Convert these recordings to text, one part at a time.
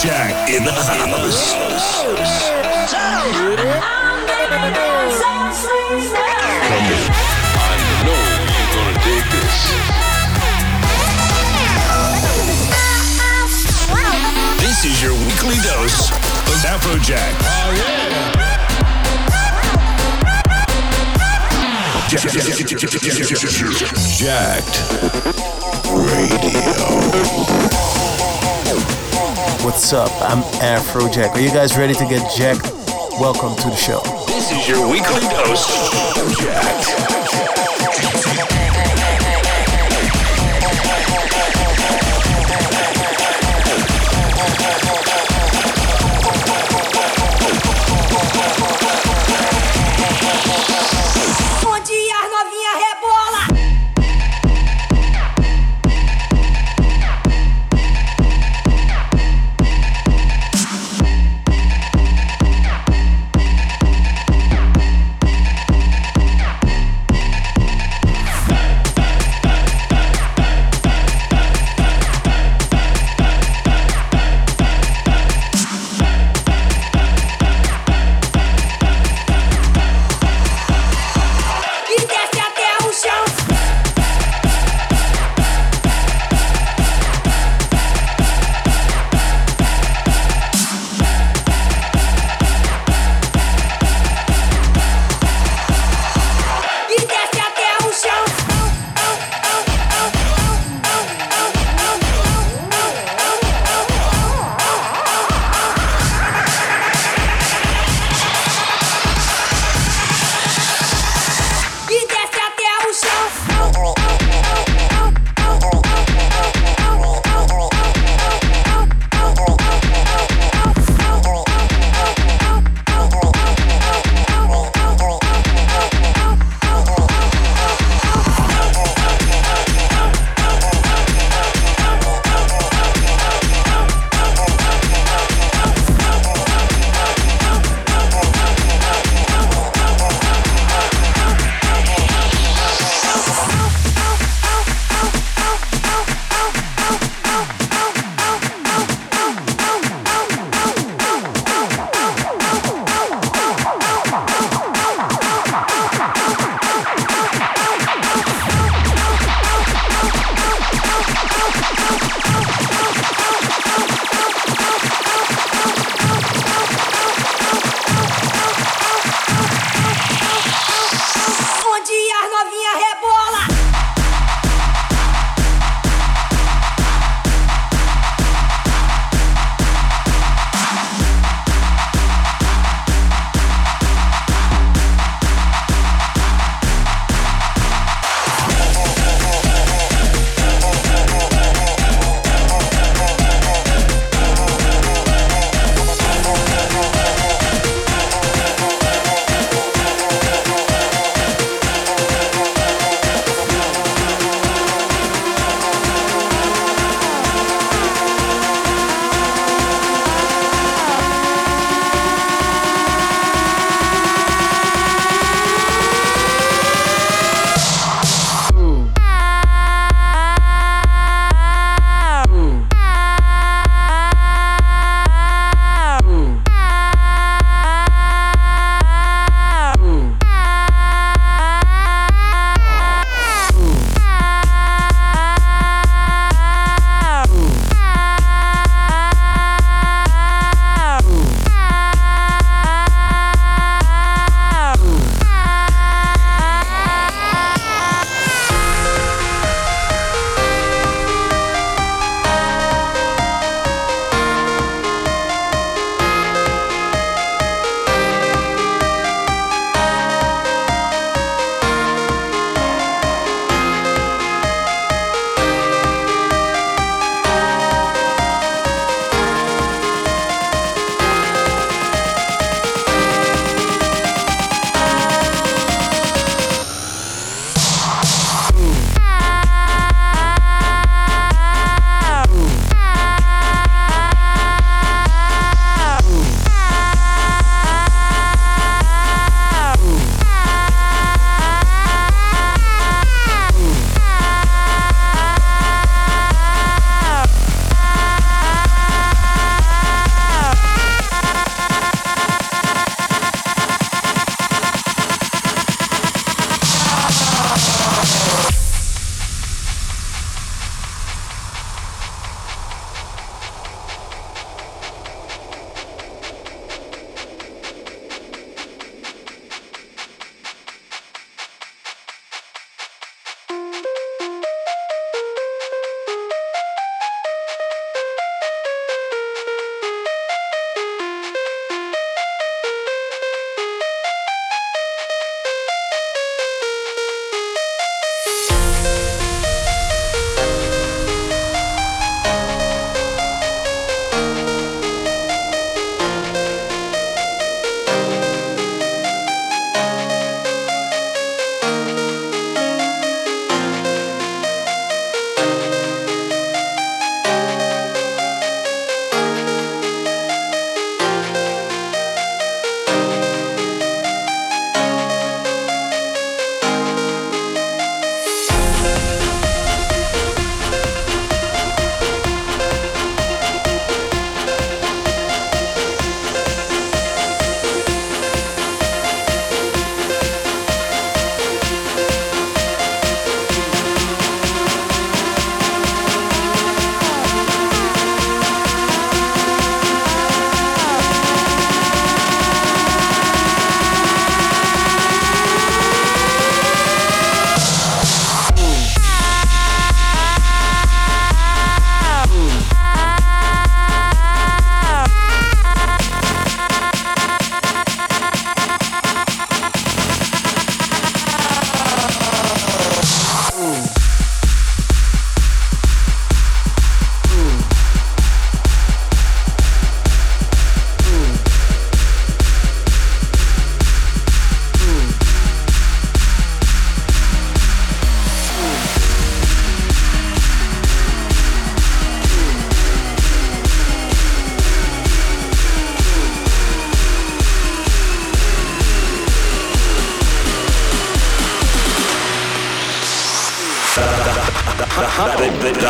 Afrojack in the house. I know you're gonna dig this. This is your weekly dose of Afrojack. Oh, yeah. Jacked Radio. What's up? I'm Afrojack. Are you guys ready to get jacked? Welcome to the show. This is your weekly dose Jacked.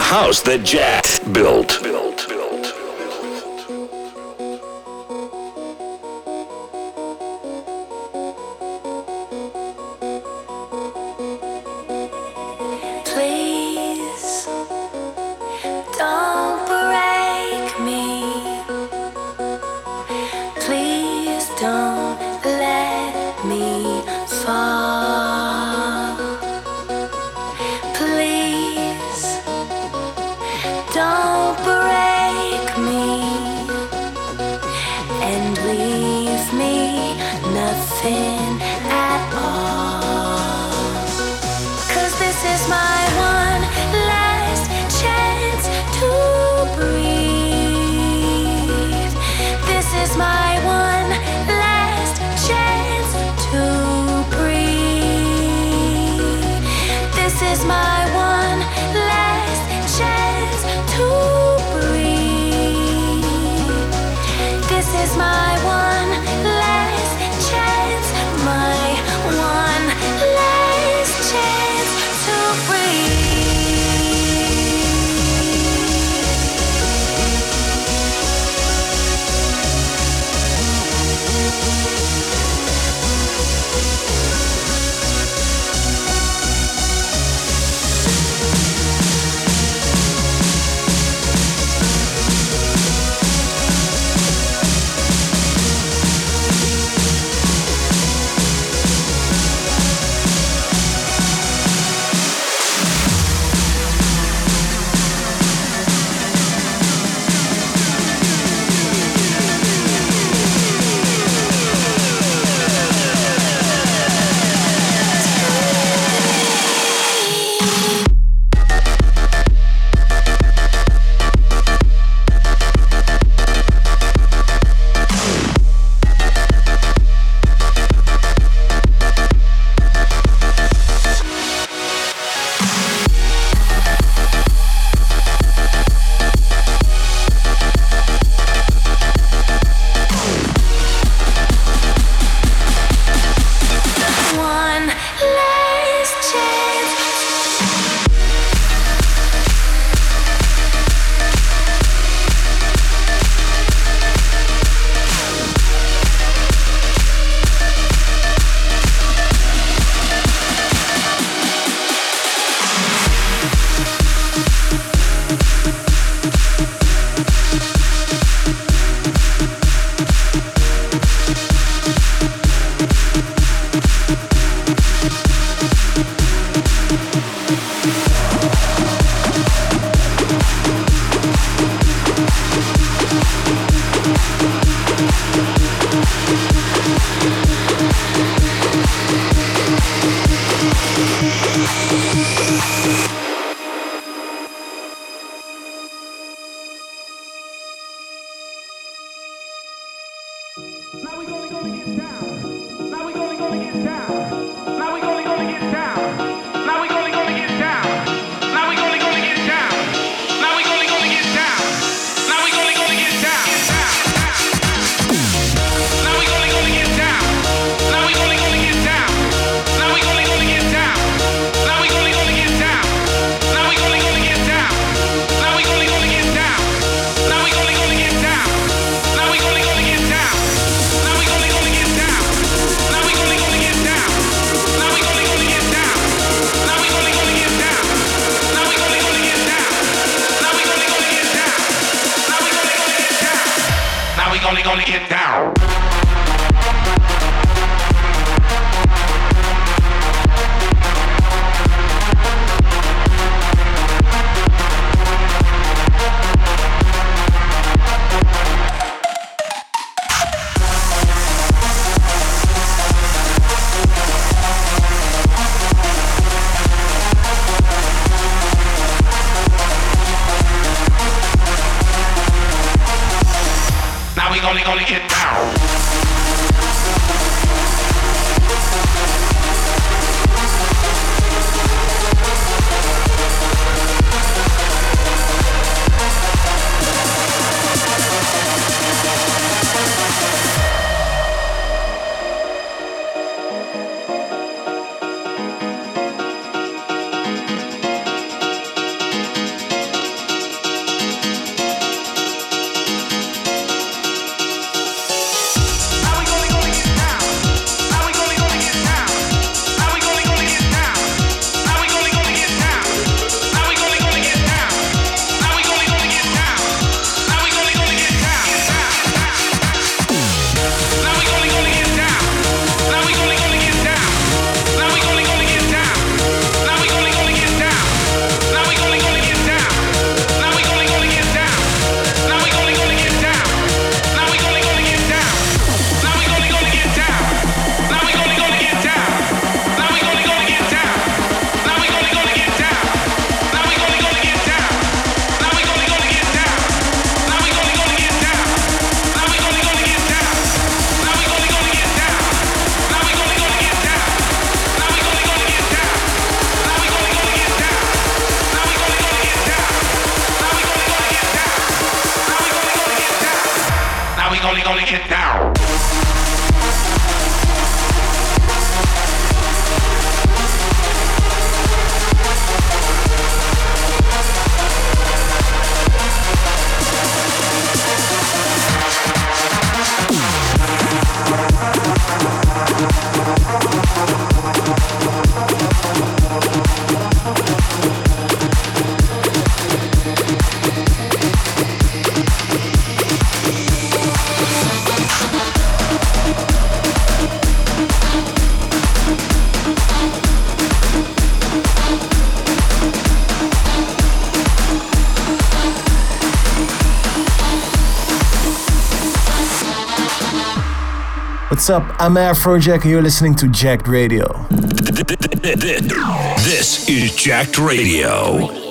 The, house that Jack built. gonna What's up? I'm Afrojack and you're listening to Jacked Radio. This is Jacked Radio.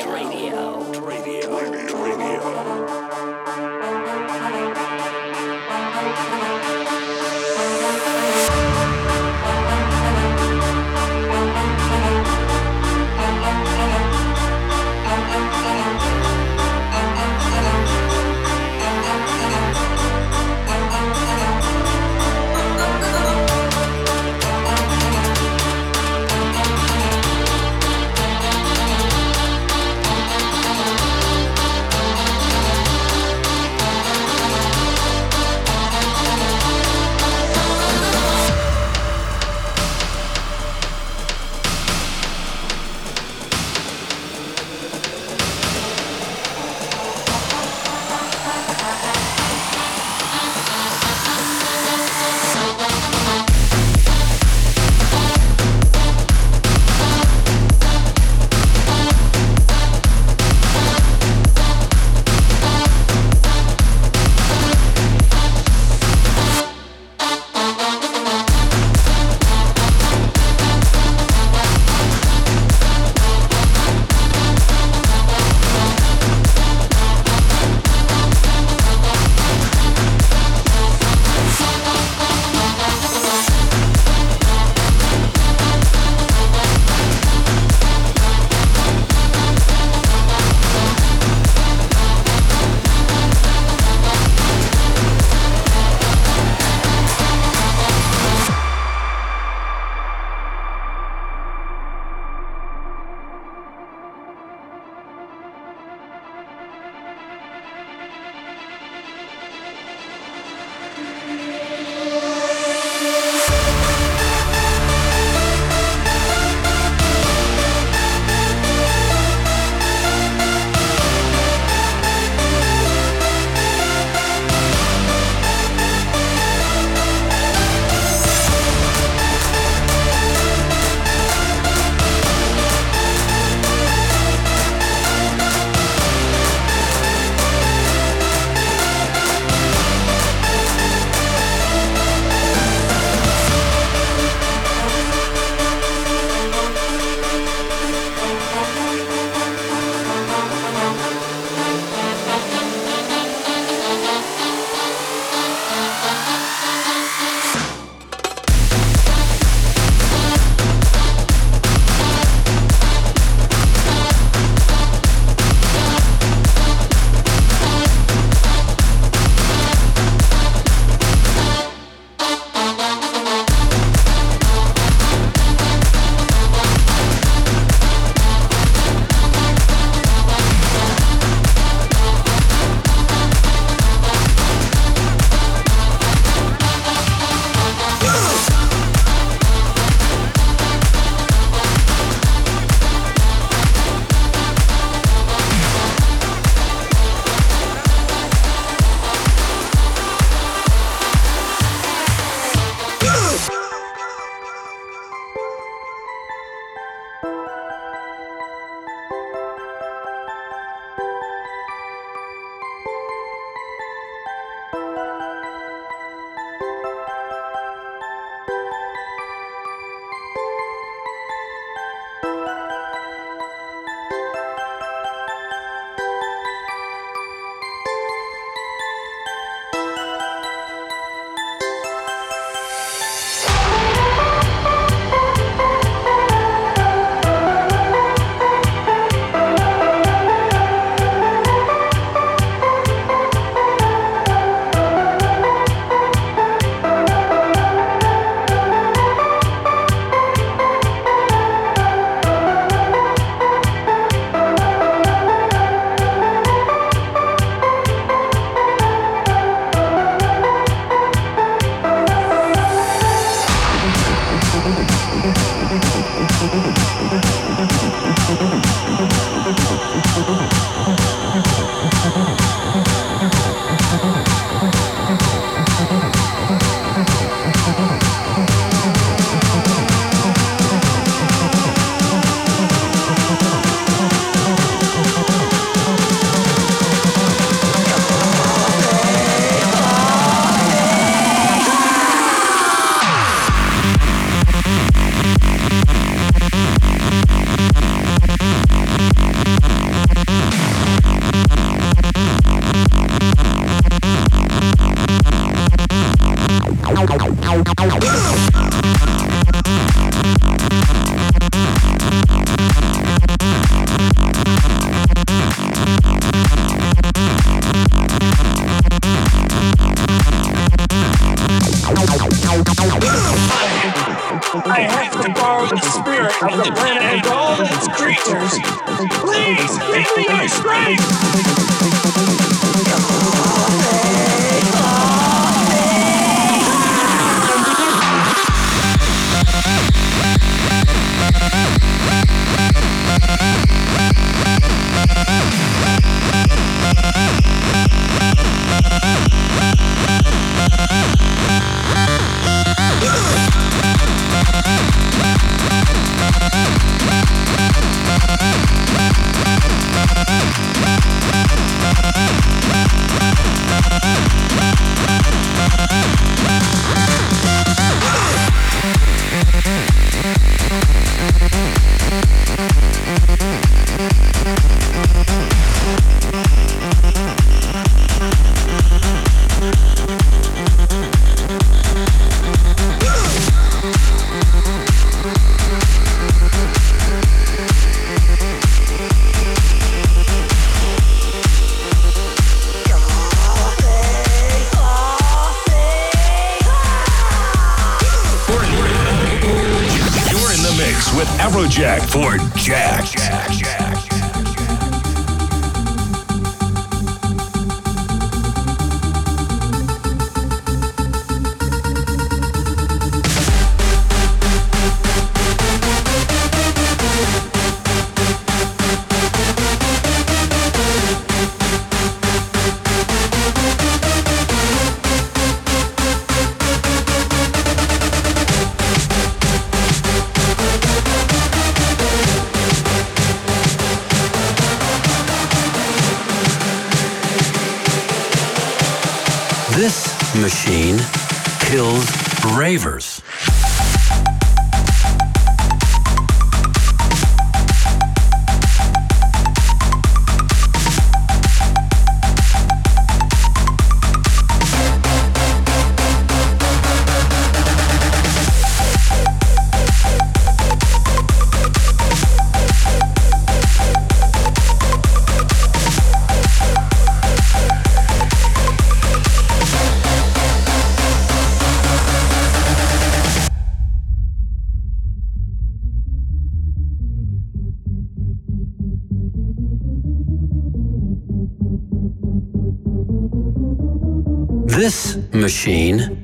Machine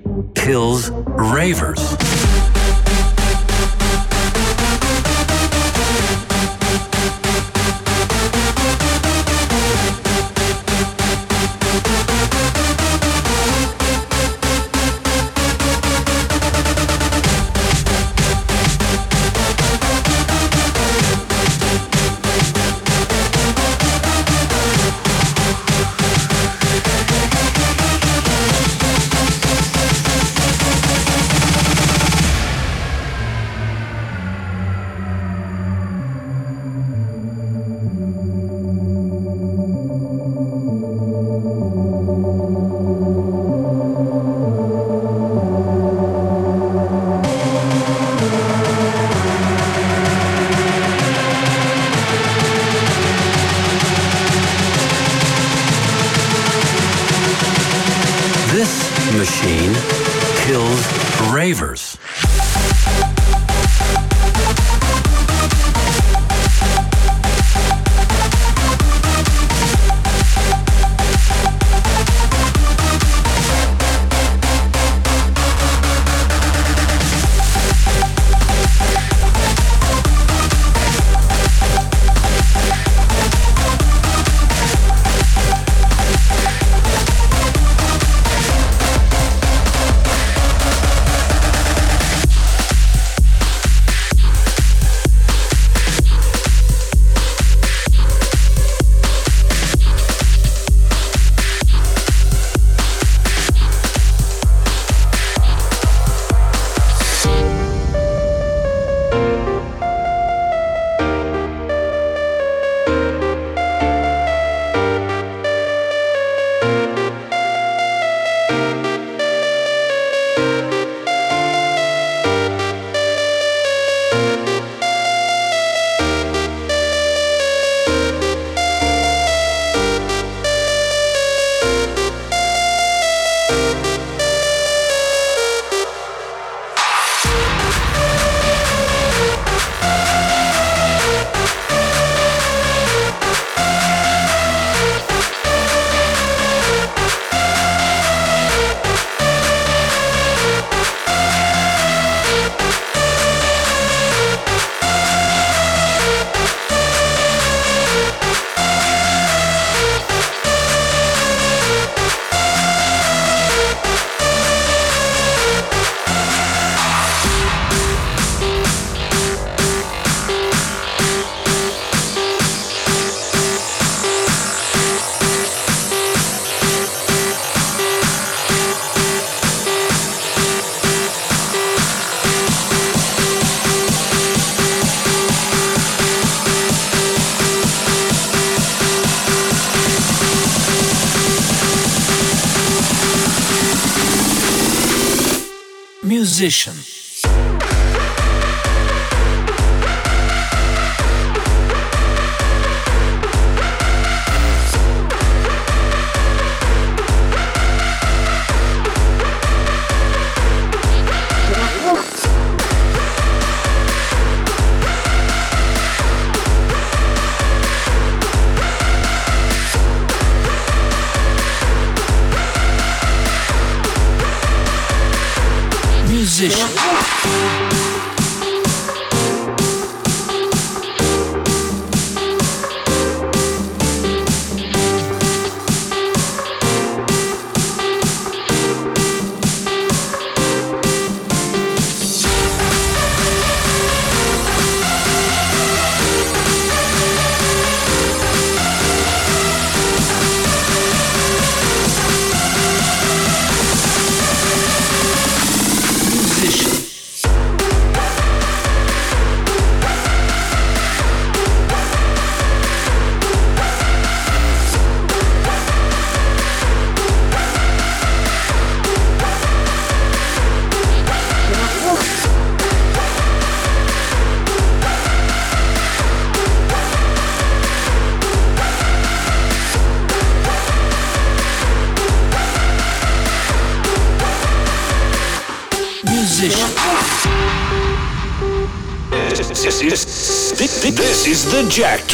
Musician.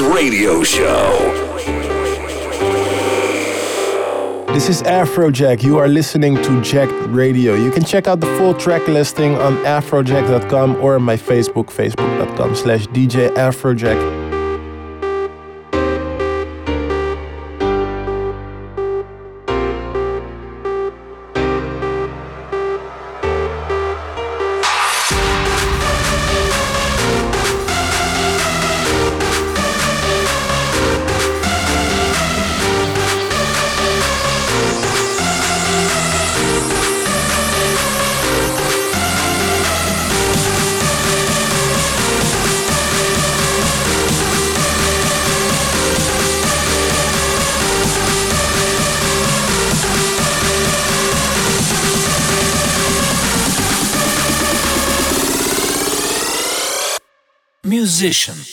Radio Show. This is Afrojack. You are listening to Jacked Radio. You can check out the full track listing on afrojack.com or my Facebook, facebook.com slash DJ Afrojack. Musician.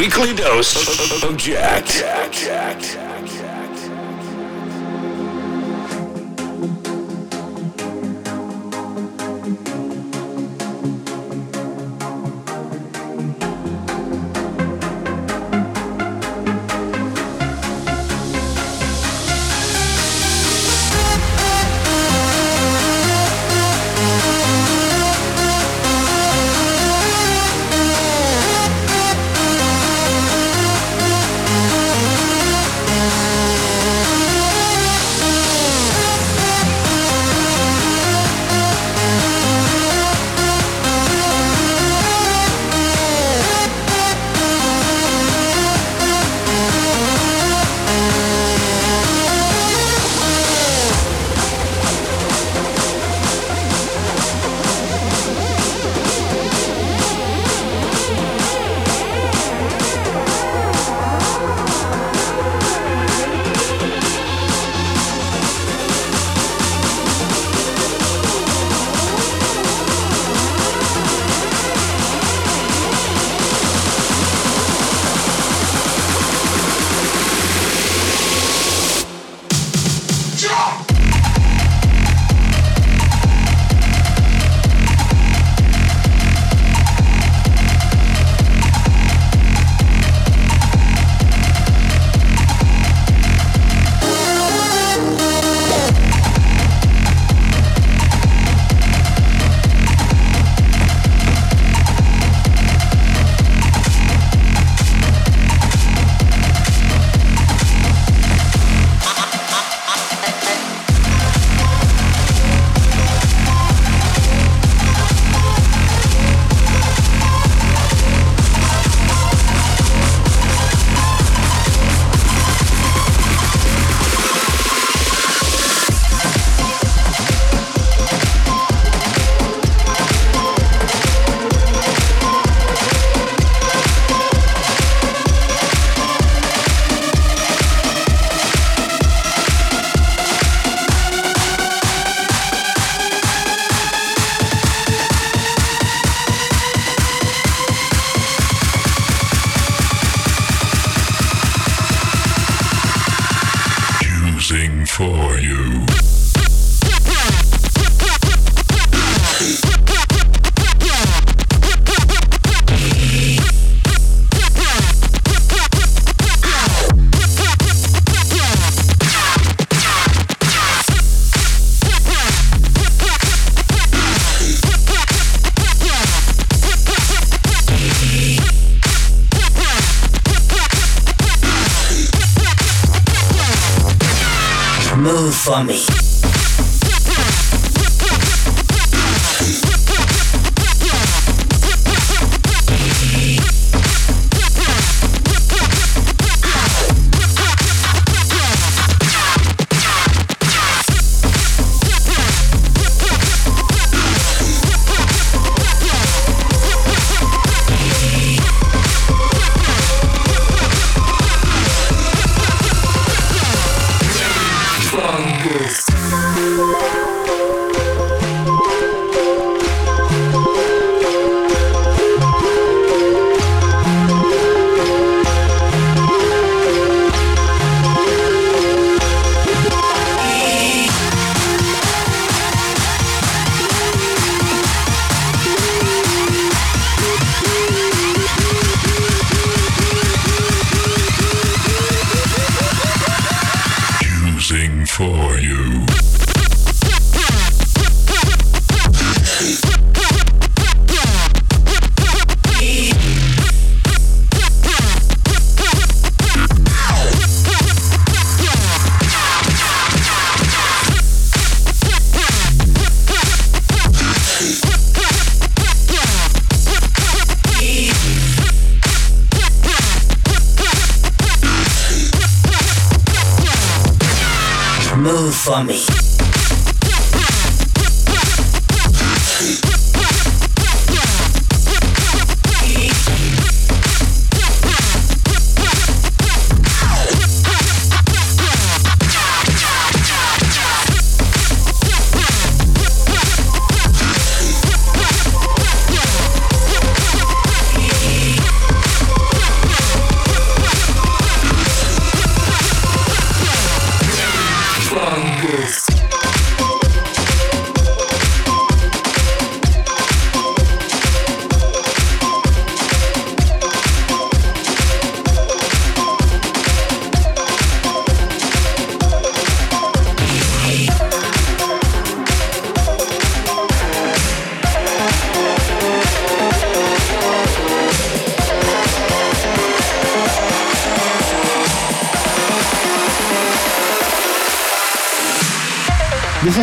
Weekly dose of Jack. Jack, Jack,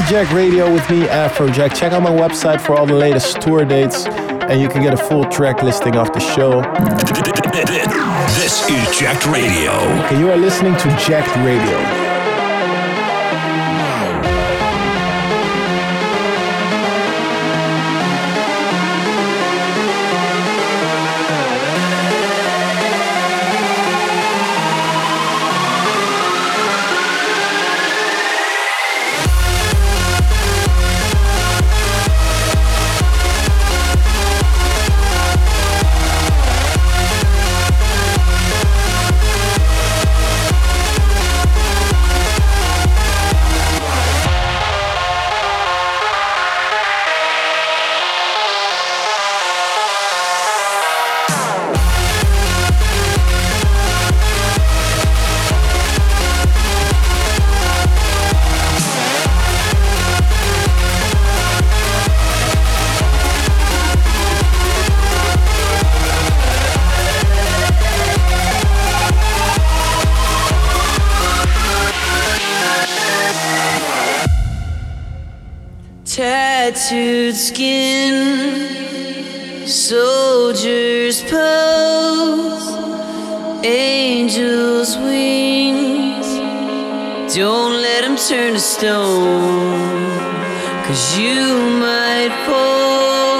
Jacked Radio with me, Afrojack. Check out my website for all the latest tour dates, and you can get a full track listing of the show. This is Jacked Radio. And you are listening to Jacked Radio. Don't let them turn to stone, cause you might fall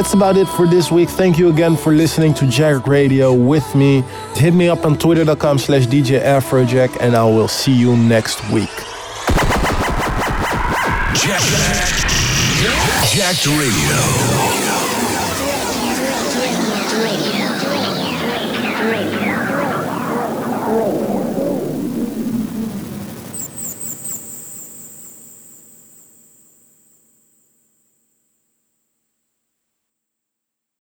That's about it for this week. Thank you again for listening to Jacked Radio with me. Hit me up on twitter.com slash DJ Afrojack and I will see you next week. Jack, Jack, Jacked Radio.